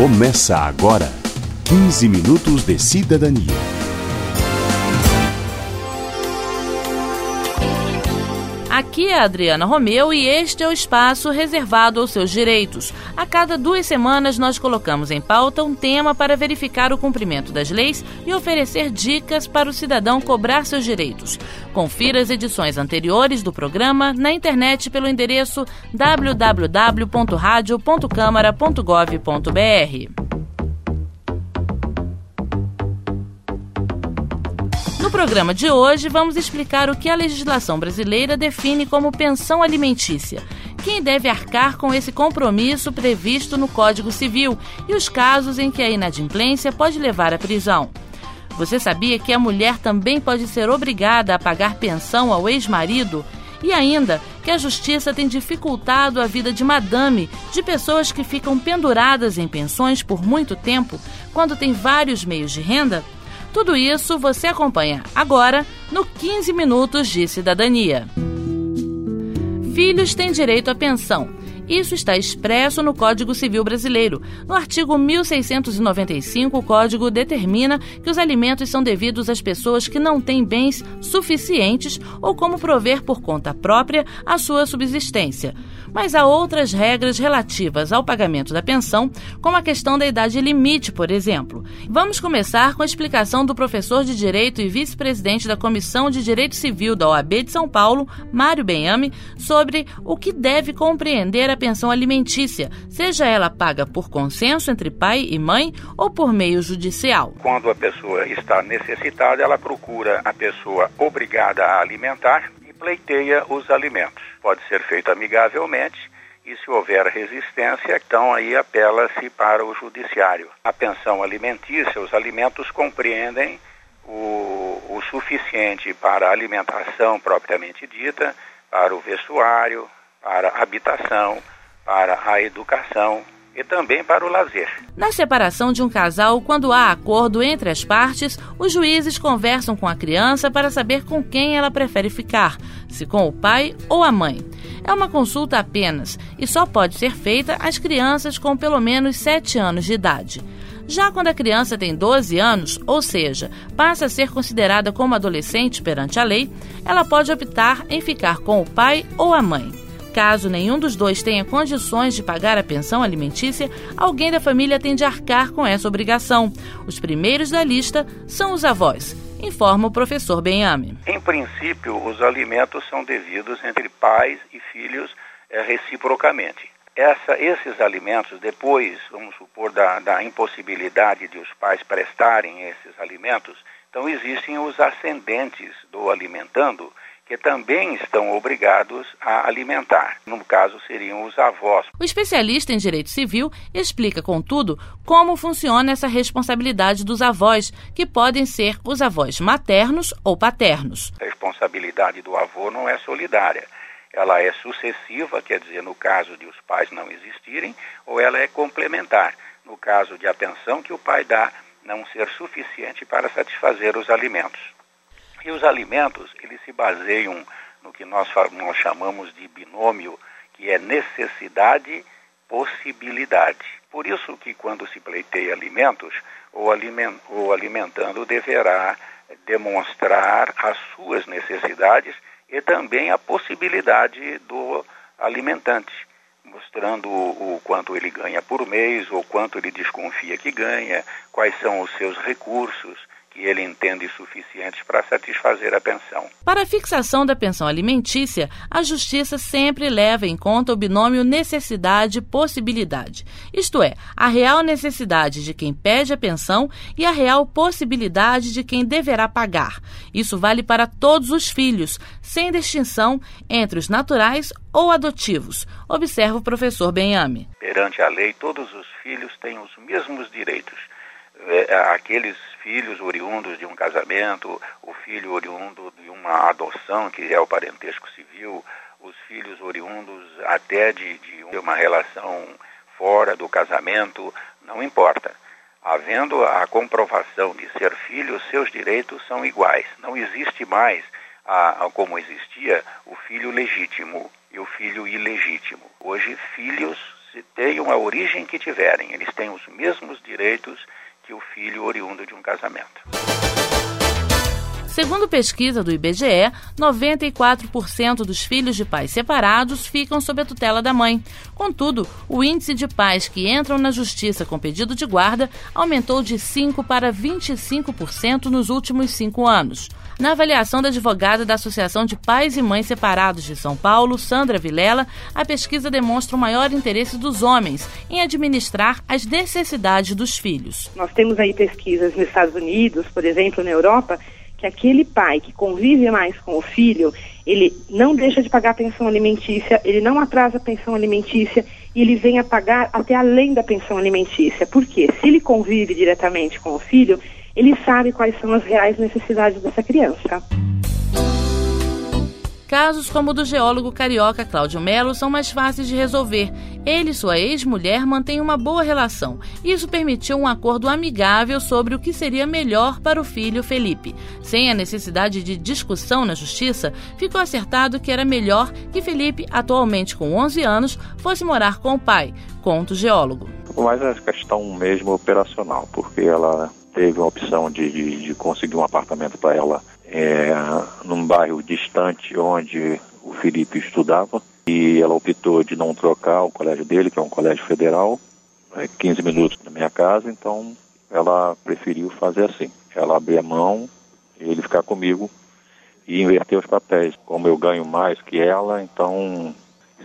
Começa agora 15 minutos de cidadania. Aqui é a Adriana Romeu e este é o espaço reservado aos seus direitos. A cada duas semanas nós colocamos em pauta um tema para verificar o cumprimento das leis e oferecer dicas para o cidadão cobrar seus direitos. Confira as edições anteriores do programa na internet pelo endereço www.radio.câmara.gov.br. No programa de hoje, vamos explicar o que a legislação brasileira define como pensão alimentícia, quem deve arcar com esse compromisso previsto no Código Civil e os casos em que a inadimplência pode levar à prisão. Você sabia que a mulher também pode ser obrigada a pagar pensão ao ex-marido? E ainda que a justiça tem dificultado a vida de madame, de pessoas que ficam penduradas em pensões por muito tempo, quando tem vários meios de renda? Tudo isso você acompanha agora no 15 Minutos de Cidadania. Filhos têm direito à pensão isso está expresso no Código Civil Brasileiro. No artigo 1695, o Código determina que os alimentos são devidos às pessoas que não têm bens suficientes ou como prover por conta própria a sua subsistência. Mas há outras regras relativas ao pagamento da pensão, como a questão da idade limite, por exemplo. Vamos começar com a explicação do professor de Direito e vice-presidente da Comissão de Direito Civil da OAB de São Paulo, Mário Benhame, sobre o que deve compreender a pensão alimentícia, seja ela paga por consenso entre pai e mãe ou por meio judicial. Quando a pessoa está necessitada, ela procura a pessoa obrigada a alimentar e pleiteia os alimentos. Pode ser feito amigavelmente e se houver resistência, então aí apela-se para o judiciário. A pensão alimentícia, os alimentos compreendem o, o suficiente para a alimentação propriamente dita, para o vestuário, para a habitação, para a educação e também para o lazer. Na separação de um casal, quando há acordo entre as partes, os juízes conversam com a criança para saber com quem ela prefere ficar, se com o pai ou a mãe. É uma consulta apenas e só pode ser feita às crianças com pelo menos 7 anos de idade. Já quando a criança tem 12 anos, ou seja, passa a ser considerada como adolescente perante a lei, ela pode optar em ficar com o pai ou a mãe. Caso nenhum dos dois tenha condições de pagar a pensão alimentícia, alguém da família tem de arcar com essa obrigação. Os primeiros da lista são os avós, informa o professor Benhame. Em princípio, os alimentos são devidos entre pais e filhos é, reciprocamente. Essa, esses alimentos, depois, vamos supor, da, da impossibilidade de os pais prestarem esses alimentos, então existem os ascendentes do alimentando, que também estão obrigados a alimentar. No caso, seriam os avós. O especialista em direito civil explica, contudo, como funciona essa responsabilidade dos avós, que podem ser os avós maternos ou paternos. A responsabilidade do avô não é solidária. Ela é sucessiva, quer dizer, no caso de os pais não existirem, ou ela é complementar, no caso de a pensão que o pai dá não ser suficiente para satisfazer os alimentos. E os alimentos, eles se baseiam no que nós, nós chamamos de binômio, que é necessidade, possibilidade. Por isso que quando se pleiteia alimentos, o, aliment, o alimentando deverá demonstrar as suas necessidades e também a possibilidade do alimentante, mostrando o, o quanto ele ganha por mês, ou quanto ele desconfia que ganha, quais são os seus recursos, que ele entende suficientes para satisfazer a pensão. Para a fixação da pensão alimentícia, a Justiça sempre leva em conta o binômio necessidade-possibilidade, isto é, a real necessidade de quem pede a pensão e a real possibilidade de quem deverá pagar. Isso vale para todos os filhos, sem distinção entre os naturais ou adotivos, observa o professor Benhame. Perante a lei, todos os filhos têm os mesmos direitos. É, aqueles filhos oriundos de um casamento, o filho oriundo de uma adoção, que é o parentesco civil, os filhos oriundos até de, de uma relação fora do casamento, não importa. Havendo a comprovação de ser filho, seus direitos são iguais. Não existe mais, a, a, como existia, o filho legítimo e o filho ilegítimo. Hoje, filhos se tenham a origem que tiverem, eles têm os mesmos direitos que o filho oriundo de um casamento. Segundo pesquisa do IBGE, 94% dos filhos de pais separados ficam sob a tutela da mãe. Contudo, o índice de pais que entram na justiça com pedido de guarda aumentou de 5% para 25% nos últimos cinco anos. Na avaliação da advogada da Associação de Pais e Mães Separados de São Paulo, Sandra Vilela, a pesquisa demonstra o maior interesse dos homens em administrar as necessidades dos filhos. Nós temos aí pesquisas nos Estados Unidos, por exemplo, na Europa, que aquele pai que convive mais com o filho, ele não deixa de pagar a pensão alimentícia, ele não atrasa a pensão alimentícia e ele vem a pagar até além da pensão alimentícia. Por quê? Se ele convive diretamente com o filho, ele sabe quais são as reais necessidades dessa criança. Casos como o do geólogo carioca Cláudio Melo são mais fáceis de resolver. Ele e sua ex-mulher mantêm uma boa relação. Isso permitiu um acordo amigável sobre o que seria melhor para o filho Felipe. Sem a necessidade de discussão na justiça, ficou acertado que era melhor que Felipe, atualmente com 11 anos, fosse morar com o pai, conta o geólogo. Mais a questão mesmo operacional, porque ela teve a opção de, de, de conseguir um apartamento para ela é, num bairro distante onde o Felipe estudava e ela optou de não trocar o colégio dele, que é um colégio federal, é 15 minutos da minha casa, então ela preferiu fazer assim. Ela abrir a mão, ele ficar comigo e inverter os papéis. Como eu ganho mais que ela, então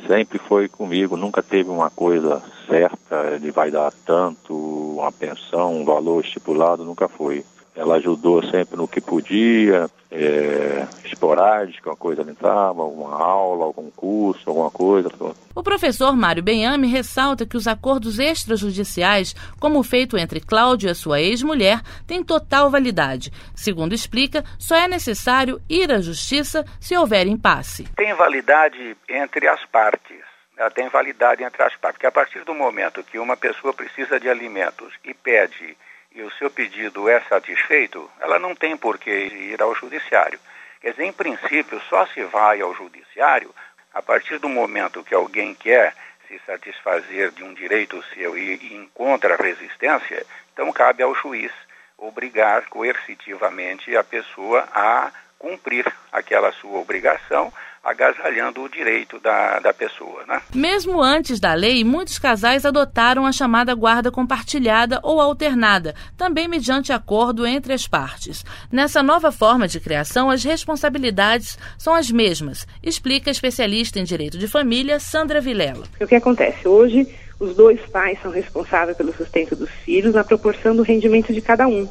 sempre foi comigo, nunca teve uma coisa certa, ele vai dar tanto, uma pensão, um valor estipulado, nunca foi. Ela ajudou sempre no que podia, é, esporádica, uma coisa entrava, alguma aula, algum curso, alguma coisa. O professor Mário Benhame ressalta que os acordos extrajudiciais, como o feito entre Cláudio e a sua ex-mulher, têm total validade. Segundo explica, só é necessário ir à justiça se houver impasse. Tem validade entre as partes. Ela tem validade entre as partes, porque a partir do momento que uma pessoa precisa de alimentos e pede e o seu pedido é satisfeito, ela não tem por que ir ao judiciário. Quer dizer, em princípio, só se vai ao judiciário a partir do momento que alguém quer se satisfazer de um direito seu e encontra resistência, então cabe ao juiz obrigar coercitivamente a pessoa a cumprir aquela sua obrigação agasalhando o direito da, da pessoa. Né? Mesmo antes da lei, muitos casais adotaram a chamada guarda compartilhada ou alternada, também mediante acordo entre as partes. Nessa nova forma de criação, as responsabilidades são as mesmas, explica a especialista em direito de família, Sandra Vilela. O que acontece? Hoje, os dois pais são responsáveis pelo sustento dos filhos na proporção do rendimento de cada um.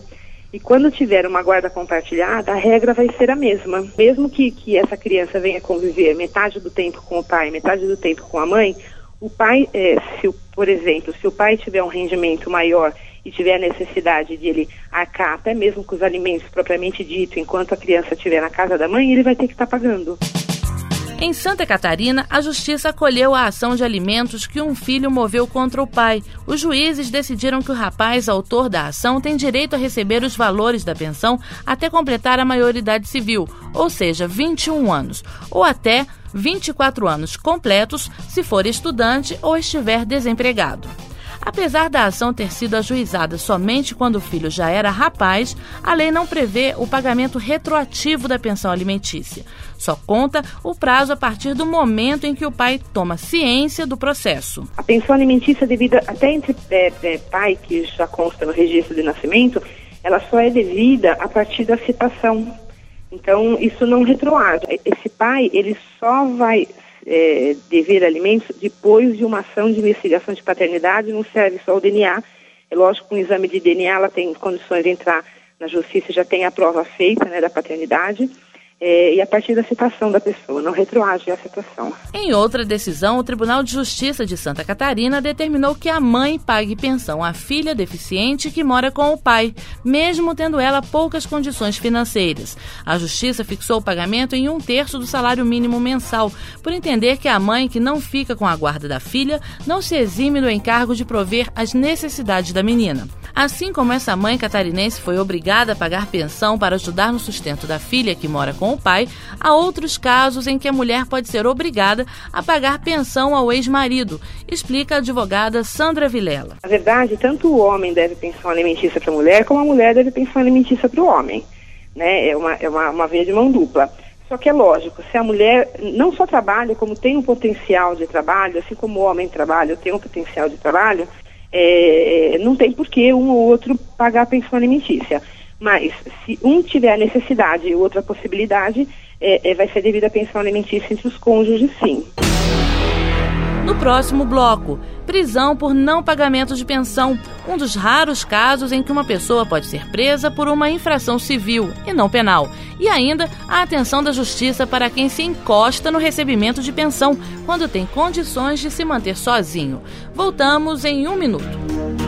E quando tiver uma guarda compartilhada, a regra vai ser a mesma. Mesmo que, que essa criança venha conviver metade do tempo com o pai, metade do tempo com a mãe, o pai, é, se, por exemplo, se o pai tiver um rendimento maior e tiver a necessidade de ele arcar até mesmo com os alimentos propriamente dito, enquanto a criança estiver na casa da mãe, ele vai ter que estar tá pagando. Em Santa Catarina, a justiça acolheu a ação de alimentos que um filho moveu contra o pai. Os juízes decidiram que o rapaz, autor da ação, tem direito a receber os valores da pensão até completar a maioridade civil, ou seja, 21 anos, ou até 24 anos completos se for estudante ou estiver desempregado. Apesar da ação ter sido ajuizada somente quando o filho já era rapaz, a lei não prevê o pagamento retroativo da pensão alimentícia. Só conta o prazo a partir do momento em que o pai toma ciência do processo. A pensão alimentícia devida até entre é, é, pai, que já consta no registro de nascimento, ela só é devida a partir da citação. Então, isso não retroage. Esse pai, ele só vai é, dever alimentos depois de uma ação de investigação de paternidade, não serve só o DNA. É lógico que um exame de DNA ela tem condições de entrar na justiça, já tem a prova feita né, da paternidade é, e a partir da citação da pessoa, não retroage a citação. Em outra decisão, o Tribunal de Justiça de Santa Catarina determinou que a mãe pague pensão à filha deficiente que mora com o pai, mesmo tendo ela poucas condições financeiras. A Justiça fixou o pagamento em um terço do salário mínimo mensal, por entender que a mãe que não fica com a guarda da filha não se exime do encargo de prover as necessidades da menina. Assim como essa mãe catarinense foi obrigada a pagar pensão para ajudar no sustento da filha que mora com o pai, há outros casos em que a mulher pode ser obrigada a pagar pensão ao ex-marido, explica a advogada Sandra Vilela. Na verdade, tanto o homem deve pensão alimentícia para a mulher, como a mulher deve pensão alimentícia para o homem. Né? É, uma, é uma, uma via de mão dupla. Só que é lógico, se a mulher não só trabalha, como tem um potencial de trabalho, assim como o homem trabalha, tem um potencial de trabalho, é, não tem por que um ou outro pagar a pensão alimentícia. Mas se um tiver a necessidade e o outro a possibilidade, é, é, vai ser devida a pensão alimentícia entre os cônjuges, sim. No próximo bloco, prisão por não pagamento de pensão, um dos raros casos em que uma pessoa pode ser presa por uma infração civil e não penal. E ainda a atenção da justiça para quem se encosta no recebimento de pensão quando tem condições de se manter sozinho. Voltamos em um minuto.